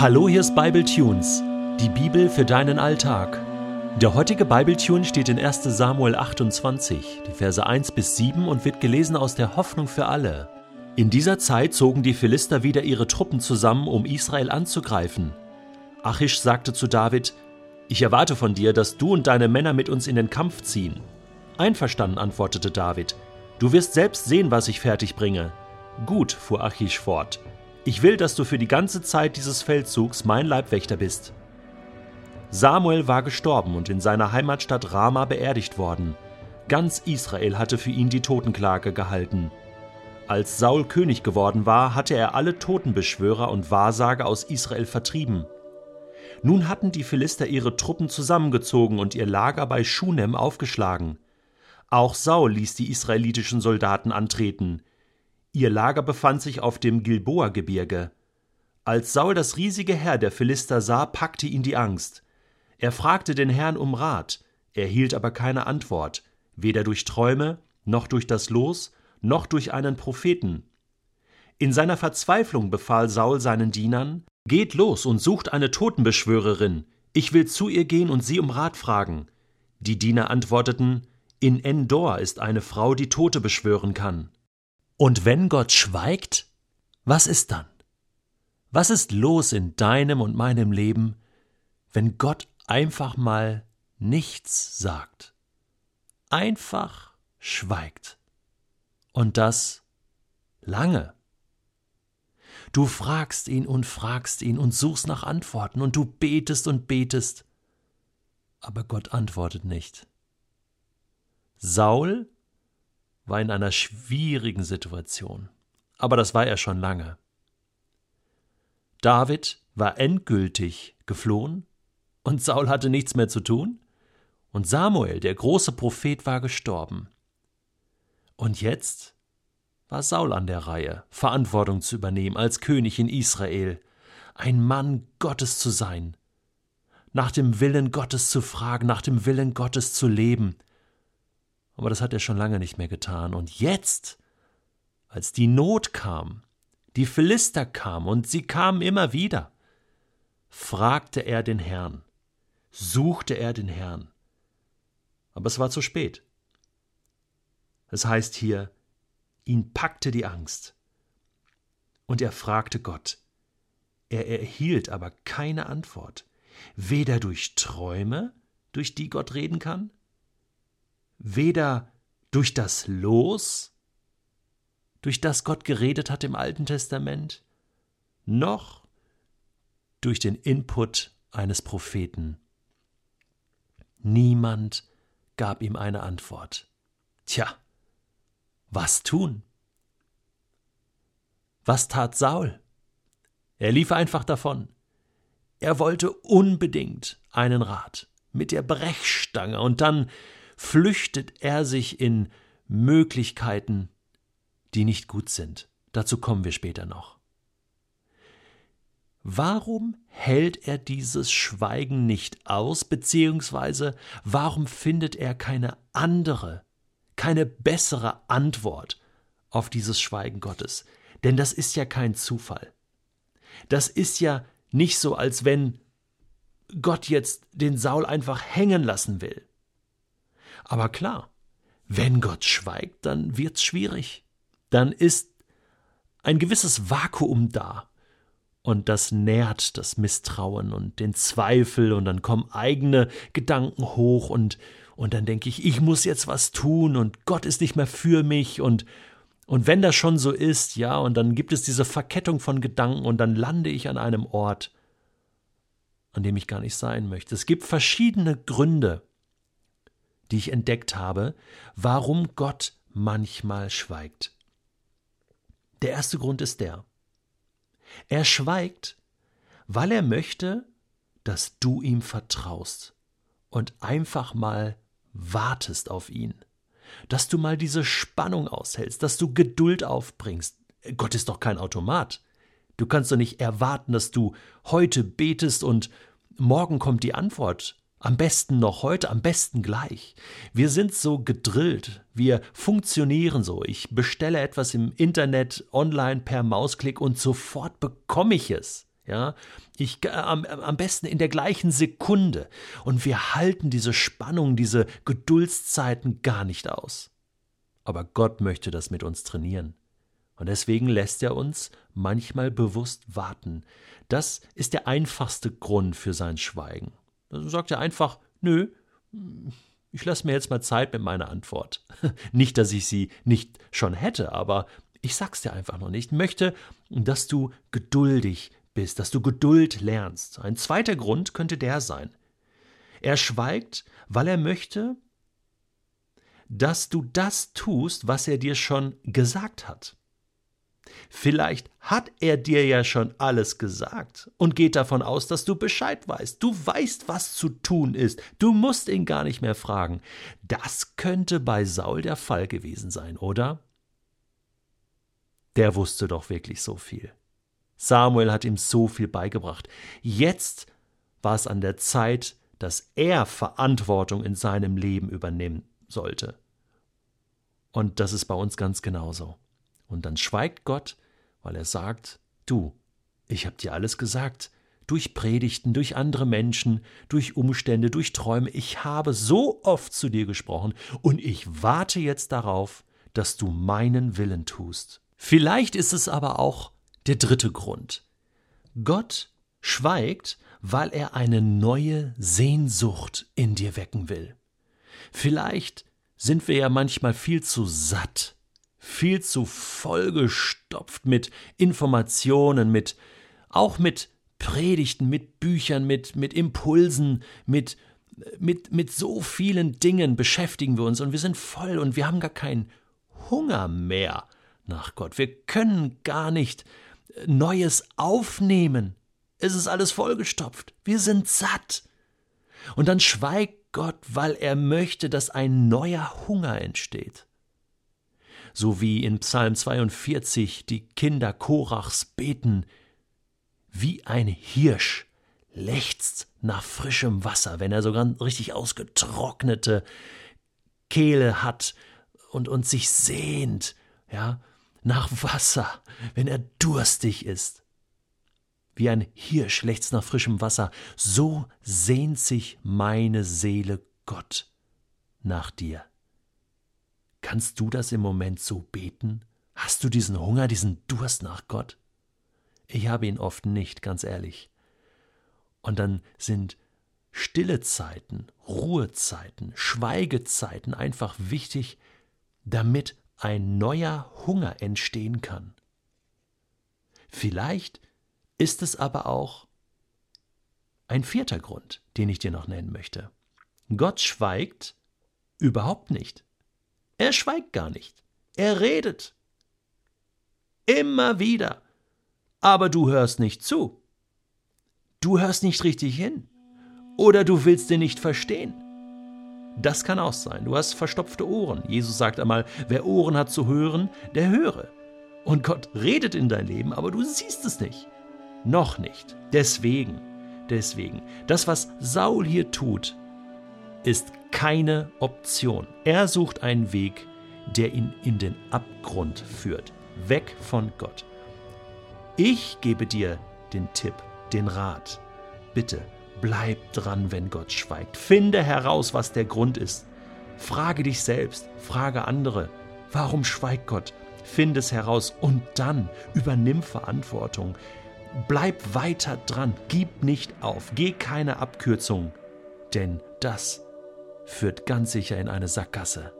Hallo, hier ist Bible Tunes, die Bibel für deinen Alltag. Der heutige Bible Tune steht in 1. Samuel 28, die Verse 1 bis 7 und wird gelesen aus der Hoffnung für alle. In dieser Zeit zogen die Philister wieder ihre Truppen zusammen, um Israel anzugreifen. Achish sagte zu David: Ich erwarte von dir, dass du und deine Männer mit uns in den Kampf ziehen. Einverstanden, antwortete David. Du wirst selbst sehen, was ich fertig bringe. Gut, fuhr Achish fort. Ich will, dass du für die ganze Zeit dieses Feldzugs mein Leibwächter bist. Samuel war gestorben und in seiner Heimatstadt Rama beerdigt worden. Ganz Israel hatte für ihn die Totenklage gehalten. Als Saul König geworden war, hatte er alle Totenbeschwörer und Wahrsager aus Israel vertrieben. Nun hatten die Philister ihre Truppen zusammengezogen und ihr Lager bei Schunem aufgeschlagen. Auch Saul ließ die israelitischen Soldaten antreten. Ihr Lager befand sich auf dem Gilboa-Gebirge. Als Saul das riesige Heer der Philister sah, packte ihn die Angst. Er fragte den Herrn um Rat, erhielt aber keine Antwort, weder durch Träume, noch durch das Los, noch durch einen Propheten. In seiner Verzweiflung befahl Saul seinen Dienern Geht los und sucht eine Totenbeschwörerin, ich will zu ihr gehen und sie um Rat fragen. Die Diener antworteten In Endor ist eine Frau, die Tote beschwören kann. Und wenn Gott schweigt, was ist dann? Was ist los in deinem und meinem Leben, wenn Gott einfach mal nichts sagt? Einfach schweigt. Und das lange. Du fragst ihn und fragst ihn und suchst nach Antworten und du betest und betest, aber Gott antwortet nicht. Saul war in einer schwierigen Situation. Aber das war er schon lange. David war endgültig geflohen und Saul hatte nichts mehr zu tun. Und Samuel, der große Prophet, war gestorben. Und jetzt war Saul an der Reihe, Verantwortung zu übernehmen als König in Israel, ein Mann Gottes zu sein, nach dem Willen Gottes zu fragen, nach dem Willen Gottes zu leben, aber das hat er schon lange nicht mehr getan. Und jetzt, als die Not kam, die Philister kamen, und sie kamen immer wieder, fragte er den Herrn, suchte er den Herrn. Aber es war zu spät. Es heißt hier, ihn packte die Angst. Und er fragte Gott. Er erhielt aber keine Antwort, weder durch Träume, durch die Gott reden kann, weder durch das Los, durch das Gott geredet hat im Alten Testament, noch durch den Input eines Propheten. Niemand gab ihm eine Antwort. Tja, was tun? Was tat Saul? Er lief einfach davon. Er wollte unbedingt einen Rat mit der Brechstange und dann flüchtet er sich in Möglichkeiten, die nicht gut sind. Dazu kommen wir später noch. Warum hält er dieses Schweigen nicht aus, beziehungsweise warum findet er keine andere, keine bessere Antwort auf dieses Schweigen Gottes? Denn das ist ja kein Zufall. Das ist ja nicht so, als wenn Gott jetzt den Saul einfach hängen lassen will. Aber klar, wenn Gott schweigt, dann wird's schwierig. Dann ist ein gewisses Vakuum da. Und das nährt das Misstrauen und den Zweifel und dann kommen eigene Gedanken hoch und, und dann denke ich, ich muss jetzt was tun und Gott ist nicht mehr für mich und, und wenn das schon so ist, ja, und dann gibt es diese Verkettung von Gedanken und dann lande ich an einem Ort, an dem ich gar nicht sein möchte. Es gibt verschiedene Gründe, die ich entdeckt habe, warum Gott manchmal schweigt. Der erste Grund ist der. Er schweigt, weil er möchte, dass du ihm vertraust und einfach mal wartest auf ihn, dass du mal diese Spannung aushältst, dass du Geduld aufbringst. Gott ist doch kein Automat. Du kannst doch nicht erwarten, dass du heute betest und morgen kommt die Antwort am besten noch heute, am besten gleich. Wir sind so gedrillt, wir funktionieren so. Ich bestelle etwas im Internet, online per Mausklick und sofort bekomme ich es. Ja, ich, äh, am, am besten in der gleichen Sekunde. Und wir halten diese Spannung, diese Geduldszeiten gar nicht aus. Aber Gott möchte das mit uns trainieren. Und deswegen lässt er uns manchmal bewusst warten. Das ist der einfachste Grund für sein Schweigen. Dann sagt er einfach, nö, ich lasse mir jetzt mal Zeit mit meiner Antwort. Nicht, dass ich sie nicht schon hätte, aber ich sag's dir einfach noch nicht. Ich möchte, dass du geduldig bist, dass du Geduld lernst. Ein zweiter Grund könnte der sein. Er schweigt, weil er möchte, dass du das tust, was er dir schon gesagt hat. Vielleicht hat er dir ja schon alles gesagt und geht davon aus, dass du Bescheid weißt. Du weißt, was zu tun ist. Du musst ihn gar nicht mehr fragen. Das könnte bei Saul der Fall gewesen sein, oder? Der wusste doch wirklich so viel. Samuel hat ihm so viel beigebracht. Jetzt war es an der Zeit, dass er Verantwortung in seinem Leben übernehmen sollte. Und das ist bei uns ganz genauso. Und dann schweigt Gott, weil er sagt, du, ich hab dir alles gesagt, durch Predigten, durch andere Menschen, durch Umstände, durch Träume, ich habe so oft zu dir gesprochen, und ich warte jetzt darauf, dass du meinen Willen tust. Vielleicht ist es aber auch der dritte Grund. Gott schweigt, weil er eine neue Sehnsucht in dir wecken will. Vielleicht sind wir ja manchmal viel zu satt, viel zu vollgestopft mit Informationen, mit auch mit Predigten, mit Büchern, mit, mit Impulsen, mit, mit, mit so vielen Dingen beschäftigen wir uns und wir sind voll und wir haben gar keinen Hunger mehr nach Gott. Wir können gar nicht Neues aufnehmen. Es ist alles vollgestopft. Wir sind satt. Und dann schweigt Gott, weil er möchte, dass ein neuer Hunger entsteht. So wie in Psalm 42 die Kinder Korachs beten, wie ein Hirsch lechzt nach frischem Wasser, wenn er sogar richtig ausgetrocknete Kehle hat und, und sich sehnt, ja, nach Wasser, wenn er durstig ist. Wie ein Hirsch lechzt nach frischem Wasser, so sehnt sich meine Seele Gott nach dir. Kannst du das im Moment so beten? Hast du diesen Hunger, diesen Durst nach Gott? Ich habe ihn oft nicht, ganz ehrlich. Und dann sind stille Zeiten, Ruhezeiten, Schweigezeiten einfach wichtig, damit ein neuer Hunger entstehen kann. Vielleicht ist es aber auch ein vierter Grund, den ich dir noch nennen möchte. Gott schweigt überhaupt nicht. Er schweigt gar nicht. Er redet. Immer wieder. Aber du hörst nicht zu. Du hörst nicht richtig hin. Oder du willst ihn nicht verstehen. Das kann auch sein. Du hast verstopfte Ohren. Jesus sagt einmal, wer Ohren hat zu hören, der höre. Und Gott redet in dein Leben, aber du siehst es nicht. Noch nicht. Deswegen, deswegen, das, was Saul hier tut, ist keine Option. Er sucht einen Weg, der ihn in den Abgrund führt. Weg von Gott. Ich gebe dir den Tipp, den Rat. Bitte Bleib dran, wenn Gott schweigt. Finde heraus, was der Grund ist. Frage dich selbst, frage andere. Warum schweigt Gott? Finde es heraus und dann übernimm Verantwortung. Bleib weiter dran, gib nicht auf, geh keine Abkürzung, denn das führt ganz sicher in eine Sackgasse.